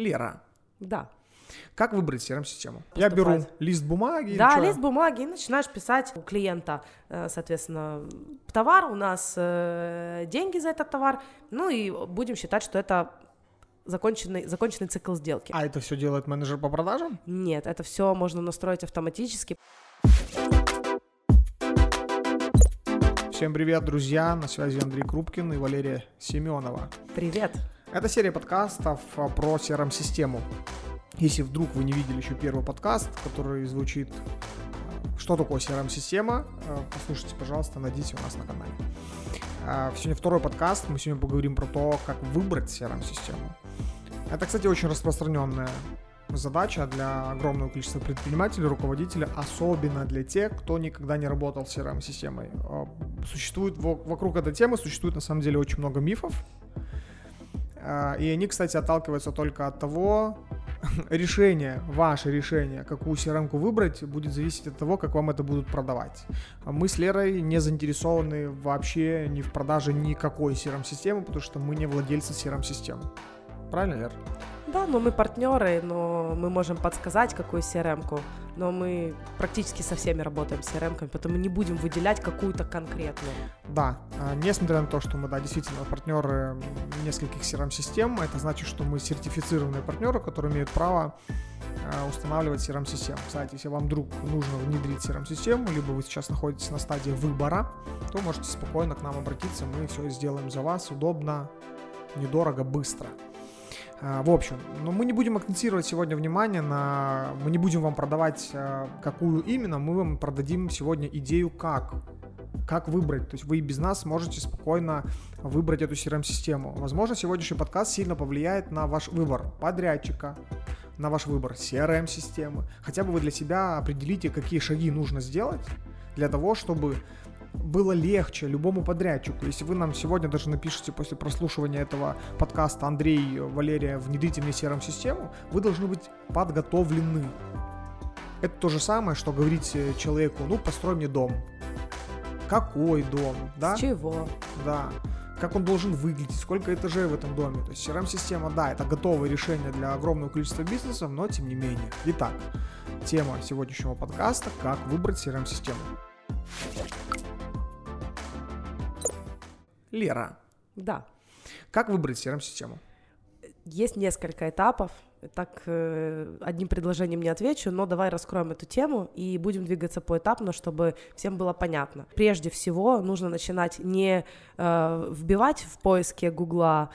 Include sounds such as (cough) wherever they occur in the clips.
Лера, Да. как выбрать CRM-систему? Я беру лист бумаги. Да, лист бумаги, и начинаешь писать у клиента, э, соответственно, товар, у нас э, деньги за этот товар, ну и будем считать, что это законченный, законченный цикл сделки. А это все делает менеджер по продажам? Нет, это все можно настроить автоматически. Всем привет, друзья! На связи Андрей Крупкин и Валерия Семенова. Привет. Это серия подкастов а, про CRM-систему. Если вдруг вы не видели еще первый подкаст, который звучит а, «Что такое CRM-система?», а, послушайте, пожалуйста, найдите у нас на канале. Сегодня второй подкаст, мы сегодня поговорим про то, как выбрать CRM-систему. Это, кстати, очень распространенная задача для огромного количества предпринимателей, руководителей, особенно для тех, кто никогда не работал с CRM-системой. Существует во- вокруг этой темы существует на самом деле очень много мифов, и они, кстати, отталкиваются только от того, (laughs) решение, ваше решение, какую CRM-ку выбрать, будет зависеть от того, как вам это будут продавать. А Мы с Лерой не заинтересованы вообще ни в продаже никакой CRM-системы, потому что мы не владельцы CRM-системы. Правильно, Лер? Да, но мы партнеры, но мы можем подсказать, какую CRM-ку, но мы практически со всеми работаем с CRM-ками, поэтому не будем выделять какую-то конкретную. Да, а, несмотря на то, что мы, да, действительно партнеры нескольких CRM-систем, это значит, что мы сертифицированные партнеры, которые имеют право а, устанавливать CRM-систему. Кстати, если вам вдруг нужно внедрить CRM-систему, либо вы сейчас находитесь на стадии выбора, то можете спокойно к нам обратиться, мы все сделаем за вас удобно, недорого, быстро. А, В общем, но мы не будем акцентировать сегодня внимание на... Мы не будем вам продавать, а, какую именно, мы вам продадим сегодня идею, как как выбрать. То есть вы и без нас можете спокойно выбрать эту CRM-систему. Возможно, сегодняшний подкаст сильно повлияет на ваш выбор подрядчика, на ваш выбор CRM-системы. Хотя бы вы для себя определите, какие шаги нужно сделать для того, чтобы было легче любому подрядчику. Если вы нам сегодня даже напишите после прослушивания этого подкаста Андрей, Валерия, внедрите мне CRM-систему, вы должны быть подготовлены. Это то же самое, что говорить э, человеку, ну, построй мне дом. Какой дом, да? С чего? Да. Как он должен выглядеть, сколько этажей в этом доме. То есть CRM-система, да, это готовое решение для огромного количества бизнесов, но тем не менее. Итак, тема сегодняшнего подкаста – как выбрать CRM-систему. Лера, Да. как выбрать CRM-систему? Есть несколько этапов. Так, э, одним предложением не отвечу, но давай раскроем эту тему и будем двигаться поэтапно, чтобы всем было понятно. Прежде всего, нужно начинать не э, вбивать в поиске Гугла,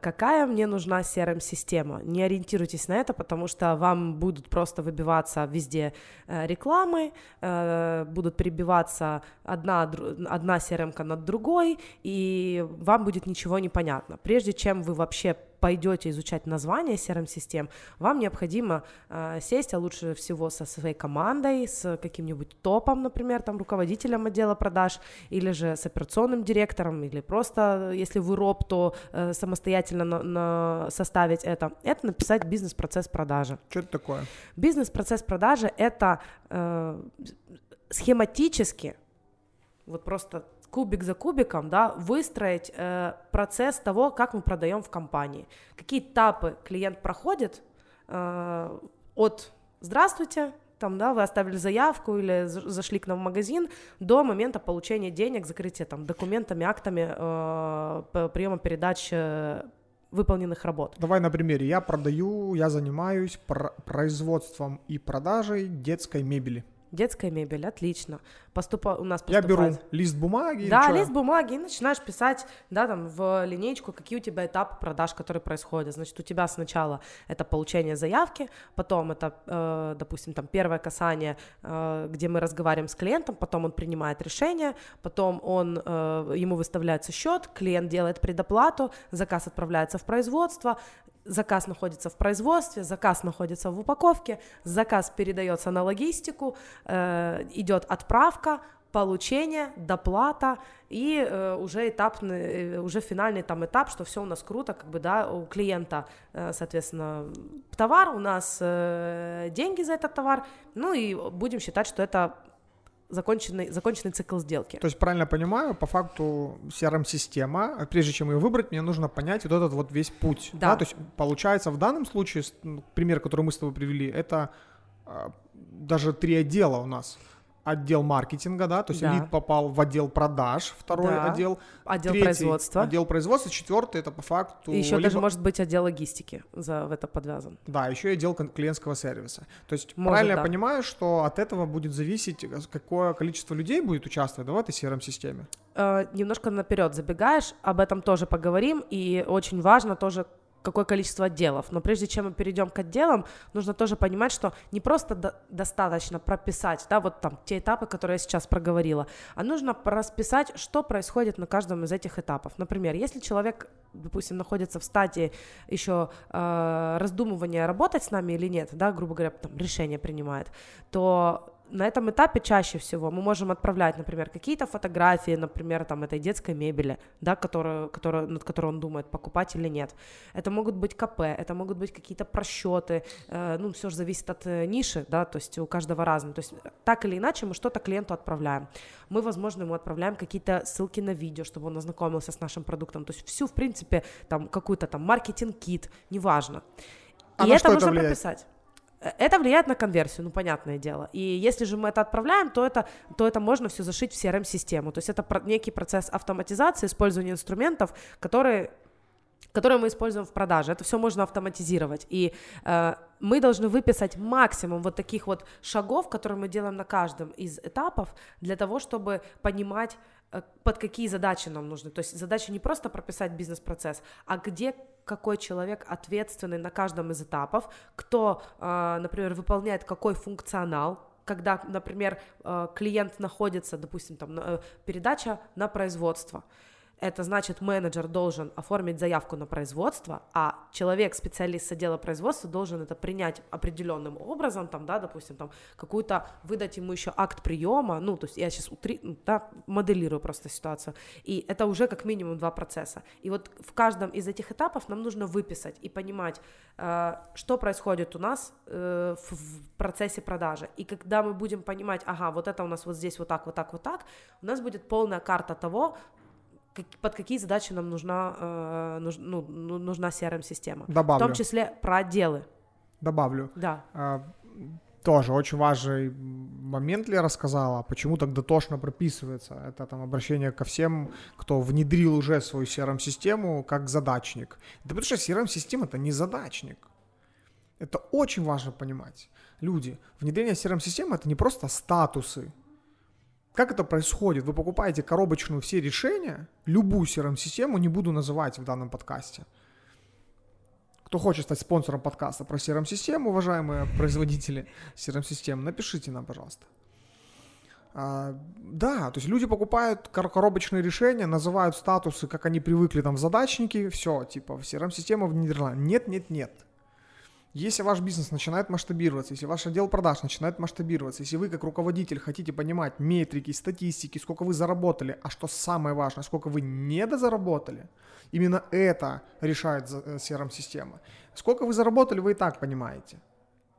какая мне нужна CRM-система. Не ориентируйтесь на это, потому что вам будут просто выбиваться везде э, рекламы, э, будут перебиваться одна, одна CRM-ка над другой, и вам будет ничего не понятно. Прежде чем вы вообще пойдете изучать название CRM-систем, вам необходимо э, сесть, а лучше всего со своей командой, с каким-нибудь топом, например, там, руководителем отдела продаж, или же с операционным директором, или просто, э, если вы роб, то э, самостоятельно на- на- составить это. Это написать бизнес-процесс продажи. Что это такое? Бизнес-процесс продажи — это э, схематически, вот просто кубик за кубиком, да, выстроить э, процесс того, как мы продаем в компании. Какие этапы клиент проходит э, от «здравствуйте», там, да, вы оставили заявку или за- зашли к нам в магазин до момента получения денег, закрытия там документами, актами э, приема передач выполненных работ. Давай на примере. Я продаю, я занимаюсь пр- производством и продажей детской мебели. Детская мебель, отлично. Поступа... У нас Я поступает... беру лист бумаги. Да, лист бумаги, и начинаешь писать, да, там, в линейку, какие у тебя этапы продаж, которые происходят. Значит, у тебя сначала это получение заявки, потом это, э, допустим, там, первое касание, э, где мы разговариваем с клиентом, потом он принимает решение, потом он, э, ему выставляется счет, клиент делает предоплату, заказ отправляется в производство, заказ находится в производстве, заказ находится в упаковке, заказ передается на логистику, э, идет отправка, получение, доплата и э, уже этапный, э, уже финальный там этап, что все у нас круто, как бы, да, у клиента, э, соответственно, товар, у нас э, деньги за этот товар, ну и будем считать, что это законченный, законченный цикл сделки. То есть, правильно понимаю, по факту CRM-система, прежде чем ее выбрать, мне нужно понять вот этот вот весь путь. Да. да? То есть, получается, в данном случае, ну, пример, который мы с тобой привели, это а, даже три отдела у нас отдел маркетинга, да, то есть да. лид попал в отдел продаж, второй да. отдел, отдел третий, производства, отдел производства, четвертый это по факту. И еще либо... даже может быть отдел логистики за в это подвязан. Да, еще и отдел клиентского сервиса. То есть может, правильно да. я понимаю, что от этого будет зависеть, какое количество людей будет участвовать да, в этой CRM-системе? Э, немножко наперед забегаешь, об этом тоже поговорим, и очень важно тоже какое количество отделов. Но прежде чем мы перейдем к отделам, нужно тоже понимать, что не просто до- достаточно прописать, да, вот там те этапы, которые я сейчас проговорила, а нужно расписать, что происходит на каждом из этих этапов. Например, если человек, допустим, находится в стадии еще э, раздумывания, работать с нами или нет, да, грубо говоря, там решение принимает, то на этом этапе чаще всего мы можем отправлять, например, какие-то фотографии, например, там этой детской мебели, да, которую, которую, над которой он думает, покупать или нет. Это могут быть КП, это могут быть какие-то просчеты, э, ну, все же зависит от э, ниши, да, то есть у каждого разное. То есть так или иначе мы что-то клиенту отправляем. Мы, возможно, ему отправляем какие-то ссылки на видео, чтобы он ознакомился с нашим продуктом. То есть всю, в принципе, там какую-то там маркетинг-кит, неважно. А И это нужно влияет? прописать. Это влияет на конверсию, ну, понятное дело. И если же мы это отправляем, то это, то это можно все зашить в CRM-систему. То есть это некий процесс автоматизации, использования инструментов, которые которые мы используем в продаже. Это все можно автоматизировать. И э, мы должны выписать максимум вот таких вот шагов, которые мы делаем на каждом из этапов, для того, чтобы понимать, под какие задачи нам нужны. То есть задача не просто прописать бизнес-процесс, а где какой человек ответственный на каждом из этапов, кто, э, например, выполняет какой функционал, когда, например, э, клиент находится, допустим, там э, передача на производство, это значит, менеджер должен оформить заявку на производство, а человек, специалист с отдела производства, должен это принять определенным образом, там, да, допустим, там, какую-то, выдать ему еще акт приема, ну, то есть я сейчас утри, да, моделирую просто ситуацию, и это уже как минимум два процесса. И вот в каждом из этих этапов нам нужно выписать и понимать, э, что происходит у нас э, в, в процессе продажи. И когда мы будем понимать, ага, вот это у нас вот здесь вот так, вот так, вот так, у нас будет полная карта того, под какие задачи нам нужна, э, нуж, ну, ну нужна CRM-система. Добавлю. В том числе про отделы. Добавлю. Да. А, тоже очень важный момент ли рассказала, почему так дотошно прописывается. Это там обращение ко всем, кто внедрил уже свою CRM-систему как задачник. Да потому что CRM-система это не задачник. Это очень важно понимать. Люди, внедрение CRM-системы это не просто статусы, как это происходит? Вы покупаете коробочную все решения, любую CRM-систему, не буду называть в данном подкасте. Кто хочет стать спонсором подкаста про CRM-систему, уважаемые производители CRM-систем, напишите нам, пожалуйста. А, да, то есть люди покупают коробочные решения, называют статусы, как они привыкли там в задачнике, все, типа CRM-система внедрена. Нет, нет, нет. Если ваш бизнес начинает масштабироваться, если ваш отдел продаж начинает масштабироваться, если вы как руководитель хотите понимать метрики, статистики, сколько вы заработали, а что самое важное, сколько вы недозаработали, именно это решает CRM-система. Э, сколько вы заработали, вы и так понимаете.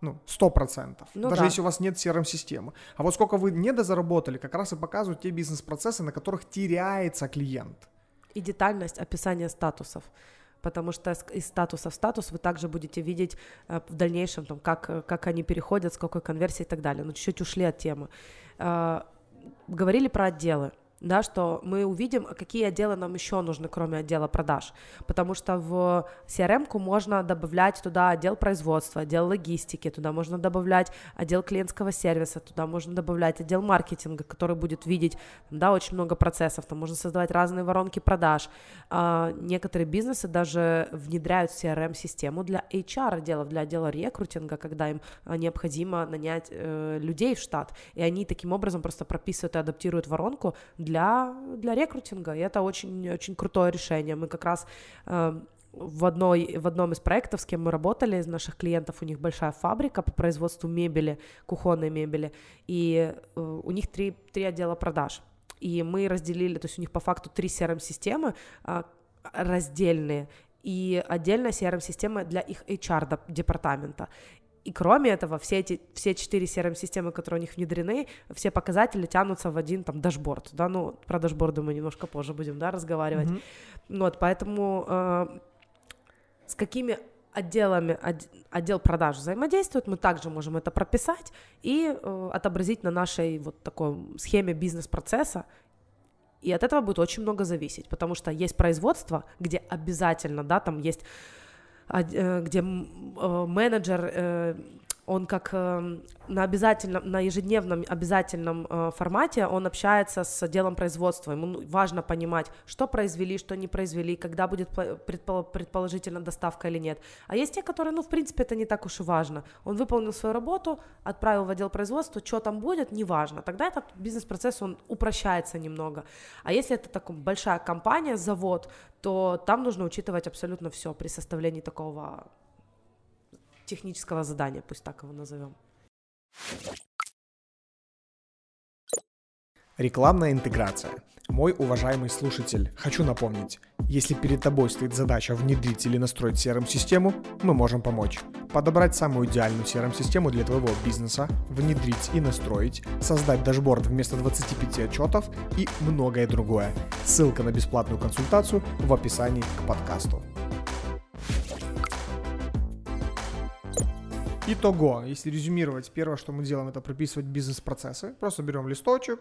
Ну, сто процентов. Ну, Даже да. если у вас нет CRM-системы. А вот сколько вы недозаработали, как раз и показывают те бизнес-процессы, на которых теряется клиент. И детальность описания статусов потому что из статуса в статус вы также будете видеть э, в дальнейшем, там, как, как они переходят, с какой конверсией и так далее. Но чуть-чуть ушли от темы. Э, говорили про отделы да, что мы увидим, какие отделы нам еще нужны, кроме отдела продаж, потому что в CRM-ку можно добавлять туда отдел производства, отдел логистики, туда можно добавлять отдел клиентского сервиса, туда можно добавлять отдел маркетинга, который будет видеть, да, очень много процессов, там можно создавать разные воронки продаж. А, некоторые бизнесы даже внедряют CRM-систему для HR отделов, для отдела рекрутинга, когда им а, необходимо нанять э, людей в штат, и они таким образом просто прописывают и адаптируют воронку для, для рекрутинга, и это очень, очень крутое решение. Мы как раз э, в, одной, в одном из проектов, с кем мы работали, из наших клиентов, у них большая фабрика по производству мебели, кухонной мебели, и э, у них три, три отдела продаж. И мы разделили, то есть у них по факту три CRM-системы э, раздельные, и отдельная CRM-система для их HR-департамента. И кроме этого, все эти, все четыре CRM-системы, которые у них внедрены, все показатели тянутся в один там дашборд, да, ну, про дашборды мы немножко позже будем, да, разговаривать. Mm-hmm. Вот, поэтому э, с какими отделами, отдел продаж взаимодействует, мы также можем это прописать и э, отобразить на нашей вот такой схеме бизнес-процесса, и от этого будет очень много зависеть, потому что есть производство, где обязательно, да, там есть где э, менеджер э, он как на обязательном, на ежедневном обязательном формате, он общается с отделом производства, ему важно понимать, что произвели, что не произвели, когда будет предположительно доставка или нет. А есть те, которые, ну, в принципе, это не так уж и важно. Он выполнил свою работу, отправил в отдел производства, что там будет, неважно. Тогда этот бизнес-процесс, он упрощается немного. А если это такая большая компания, завод, то там нужно учитывать абсолютно все при составлении такого технического задания, пусть так его назовем. Рекламная интеграция. Мой уважаемый слушатель, хочу напомнить, если перед тобой стоит задача внедрить или настроить CRM-систему, мы можем помочь. Подобрать самую идеальную CRM-систему для твоего бизнеса, внедрить и настроить, создать дашборд вместо 25 отчетов и многое другое. Ссылка на бесплатную консультацию в описании к подкасту. Итого, если резюмировать, первое, что мы делаем, это прописывать бизнес-процессы. Просто берем листочек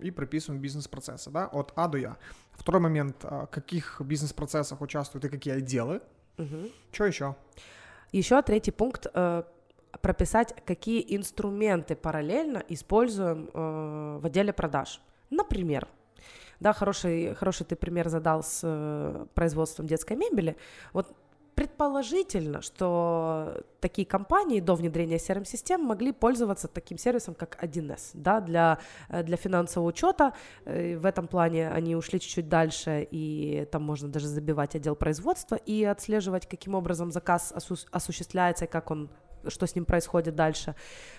и прописываем бизнес-процессы, да, от А до Я. Второй момент, а, в каких бизнес-процессах участвуют и какие отделы. Угу. Что еще? Еще третий пункт э, прописать, какие инструменты параллельно используем э, в отделе продаж. Например, да, хороший, хороший ты пример задал с э, производством детской мебели. Вот Предположительно, что такие компании до внедрения CRM-систем могли пользоваться таким сервисом, как 1С, да, для, э, для финансового учета. Э, в этом плане они ушли чуть-чуть дальше, и там можно даже забивать отдел производства и отслеживать, каким образом заказ осу- осуществляется и как он что с ним происходит дальше.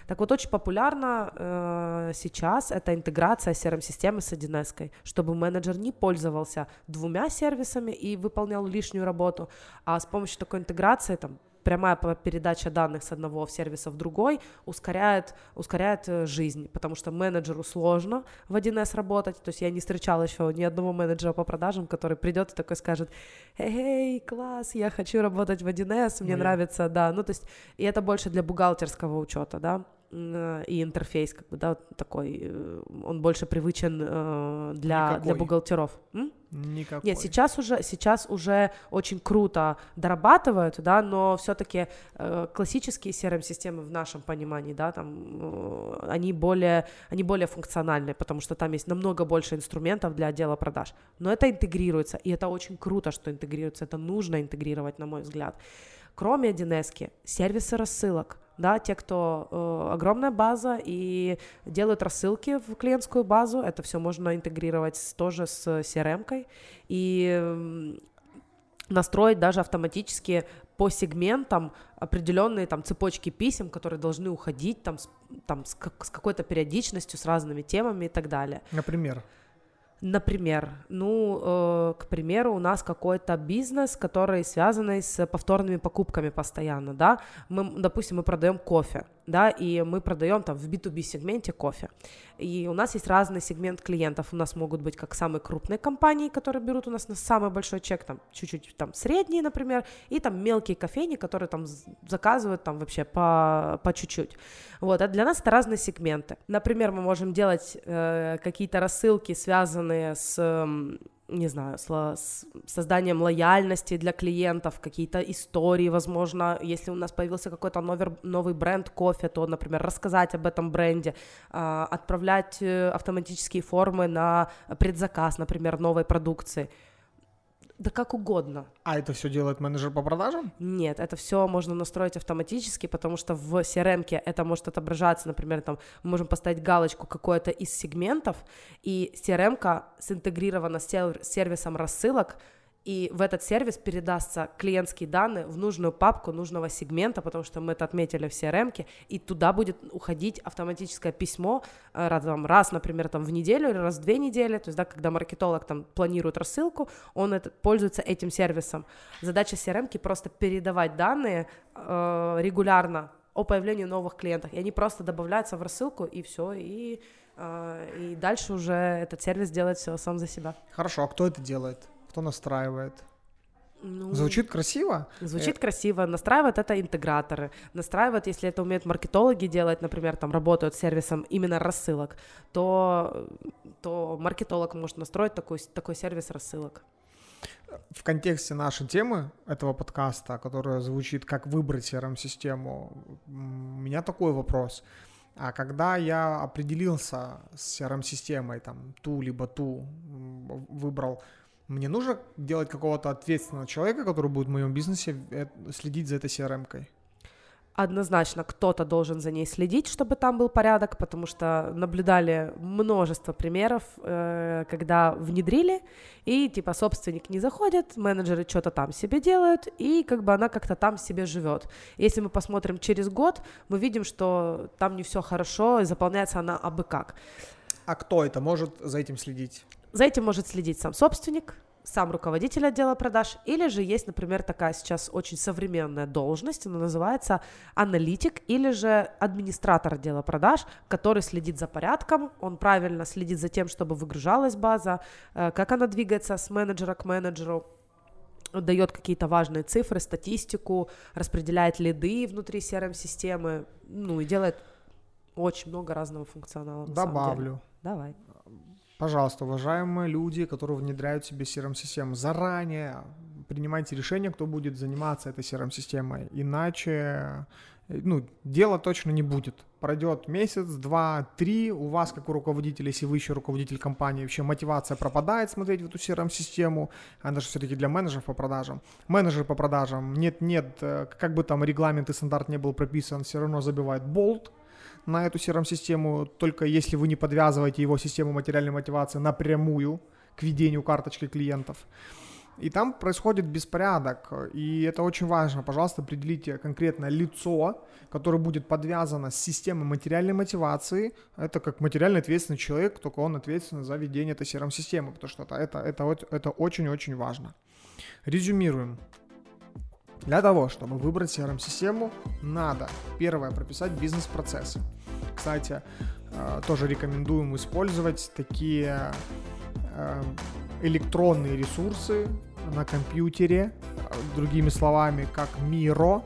Так вот, очень популярно э, сейчас это интеграция CRM-системы с 1С, чтобы менеджер не пользовался двумя сервисами и выполнял лишнюю работу, а с помощью такой интеграции, там, прямая передача данных с одного сервиса в другой ускоряет, ускоряет э, жизнь, потому что менеджеру сложно в 1С работать, то есть я не встречала еще ни одного менеджера по продажам, который придет и такой скажет, эй, класс, я хочу работать в 1С, мне ну, нравится, да, ну то есть, и это больше для бухгалтерского учета, да, и интерфейс, как бы, да, такой, э, он больше привычен э, для, для бухгалтеров. М? Никакой. Нет, сейчас уже, сейчас уже очень круто дорабатывают, да, но все-таки э, классические CRM-системы в нашем понимании, да, там, э, они более, они более функциональные, потому что там есть намного больше инструментов для отдела продаж. Но это интегрируется, и это очень круто, что интегрируется, это нужно интегрировать, на мой взгляд. Кроме 1С, сервисы рассылок, да, те, кто э, огромная база и делают рассылки в клиентскую базу, это все можно интегрировать с, тоже с CRM-кой и настроить даже автоматически по сегментам определенные там цепочки писем, которые должны уходить там, с, там с, как, с какой-то периодичностью, с разными темами и так далее. Например? Например, ну, э, к примеру, у нас какой-то бизнес, который связанный с повторными покупками постоянно, да, мы, допустим, мы продаем кофе, да, и мы продаем там в B2B сегменте кофе, и у нас есть разный сегмент клиентов, у нас могут быть как самые крупные компании, которые берут у нас на самый большой чек, там, чуть-чуть там средние, например, и там мелкие кофейни, которые там заказывают там вообще по, по чуть-чуть, вот, а для нас это разные сегменты, например, мы можем делать э, какие-то рассылки, связанные с не знаю, с, созданием лояльности для клиентов, какие-то истории, возможно, если у нас появился какой-то новый, новый бренд кофе, то, например, рассказать об этом бренде, э, отправлять э, автоматические формы на предзаказ, например, новой продукции. Да как угодно. А это все делает менеджер по продажам? Нет, это все можно настроить автоматически, потому что в CRM это может отображаться, например, там мы можем поставить галочку какой-то из сегментов, и CRM синтегрирована с сервисом рассылок, и в этот сервис передастся клиентские данные в нужную папку нужного сегмента, потому что мы это отметили в CRM, и туда будет уходить автоматическое письмо э, там, раз, например, там в неделю или раз в две недели, то есть, да, когда маркетолог там планирует рассылку, он это, пользуется этим сервисом. Задача CRM просто передавать данные э, регулярно о появлении новых клиентов, и они просто добавляются в рассылку, и все, и, э, и дальше уже этот сервис делает все сам за себя. Хорошо, а кто это делает? Кто настраивает? Ну, Звучит красиво? Звучит красиво. Настраивают это интеграторы. Настраивают, если это умеют маркетологи делать, например, там работают с сервисом именно рассылок, то, то маркетолог может настроить такой, такой сервис рассылок. В контексте нашей темы этого подкаста, которая звучит «Как выбрать CRM-систему», у меня такой вопрос. А когда я определился с CRM-системой, там, ту либо ту выбрал, мне нужно делать какого-то ответственного человека, который будет в моем бизнесе э, следить за этой CRM-кой? Однозначно кто-то должен за ней следить, чтобы там был порядок, потому что наблюдали множество примеров, э, когда внедрили, и типа собственник не заходит, менеджеры что-то там себе делают, и как бы она как-то там себе живет. Если мы посмотрим через год, мы видим, что там не все хорошо, и заполняется она абы как. А кто это может за этим следить? За этим может следить сам собственник, сам руководитель отдела продаж, или же есть, например, такая сейчас очень современная должность, она называется аналитик или же администратор отдела продаж, который следит за порядком, он правильно следит за тем, чтобы выгружалась база, э, как она двигается с менеджера к менеджеру, дает какие-то важные цифры, статистику, распределяет лиды внутри CRM-системы, ну и делает очень много разного функционала. Добавлю. Давай. Пожалуйста, уважаемые люди, которые внедряют себе CRM-систему, заранее принимайте решение, кто будет заниматься этой CRM-системой. Иначе ну, дела точно не будет. Пройдет месяц, два, три, у вас, как у руководителя, если вы еще руководитель компании, вообще мотивация пропадает смотреть в эту CRM-систему, она же все-таки для менеджеров по продажам. Менеджер по продажам, нет-нет, э, как бы там регламент и стандарт не был прописан, все равно забивает болт, на эту CRM-систему, только если вы не подвязываете его систему материальной мотивации напрямую к ведению карточки клиентов. И там происходит беспорядок, и это очень важно. Пожалуйста, определите конкретное лицо, которое будет подвязано с системой материальной мотивации. Это как материально ответственный человек, только он ответственен за ведение этой CRM-системы, потому что это, это, это, очень-очень важно. Резюмируем. Для того, чтобы выбрать CRM-систему, надо, первое, прописать бизнес-процессы. Кстати, э, тоже рекомендуем использовать такие э, электронные ресурсы на компьютере, другими словами, как Miro.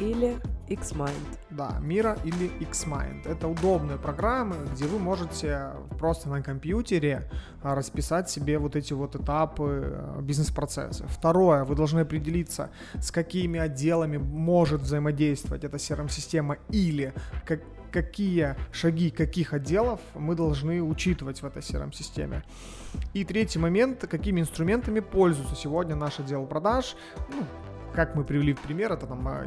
Или Xmind. Да, Mira или Xmind. Это удобные программы, где вы можете просто на компьютере расписать себе вот эти вот этапы бизнес-процесса. Второе, вы должны определиться, с какими отделами может взаимодействовать эта CRM-система или как, какие шаги каких отделов мы должны учитывать в этой CRM-системе. И третий момент, какими инструментами пользуется сегодня наш отдел продаж. Ну, как мы привели в пример, это там а,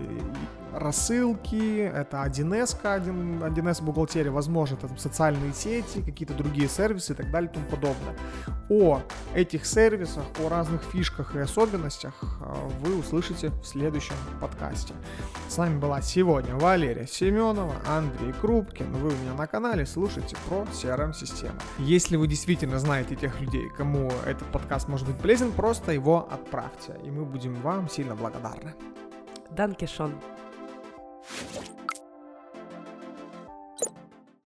рассылки, это 1С, 1, 1С бухгалтерия, возможно, это там, социальные сети, какие-то другие сервисы и так далее и тому подобное. О этих сервисах, о разных фишках и особенностях а, вы услышите в следующем подкасте. С нами была сегодня Валерия Семенова, Андрей Крупкин. Вы у меня на канале, слушайте про CRM-систему. Если вы действительно знаете тех людей, кому этот подкаст может быть полезен, просто его отправьте, и мы будем вам сильно благодарны. barra. Dankeschön.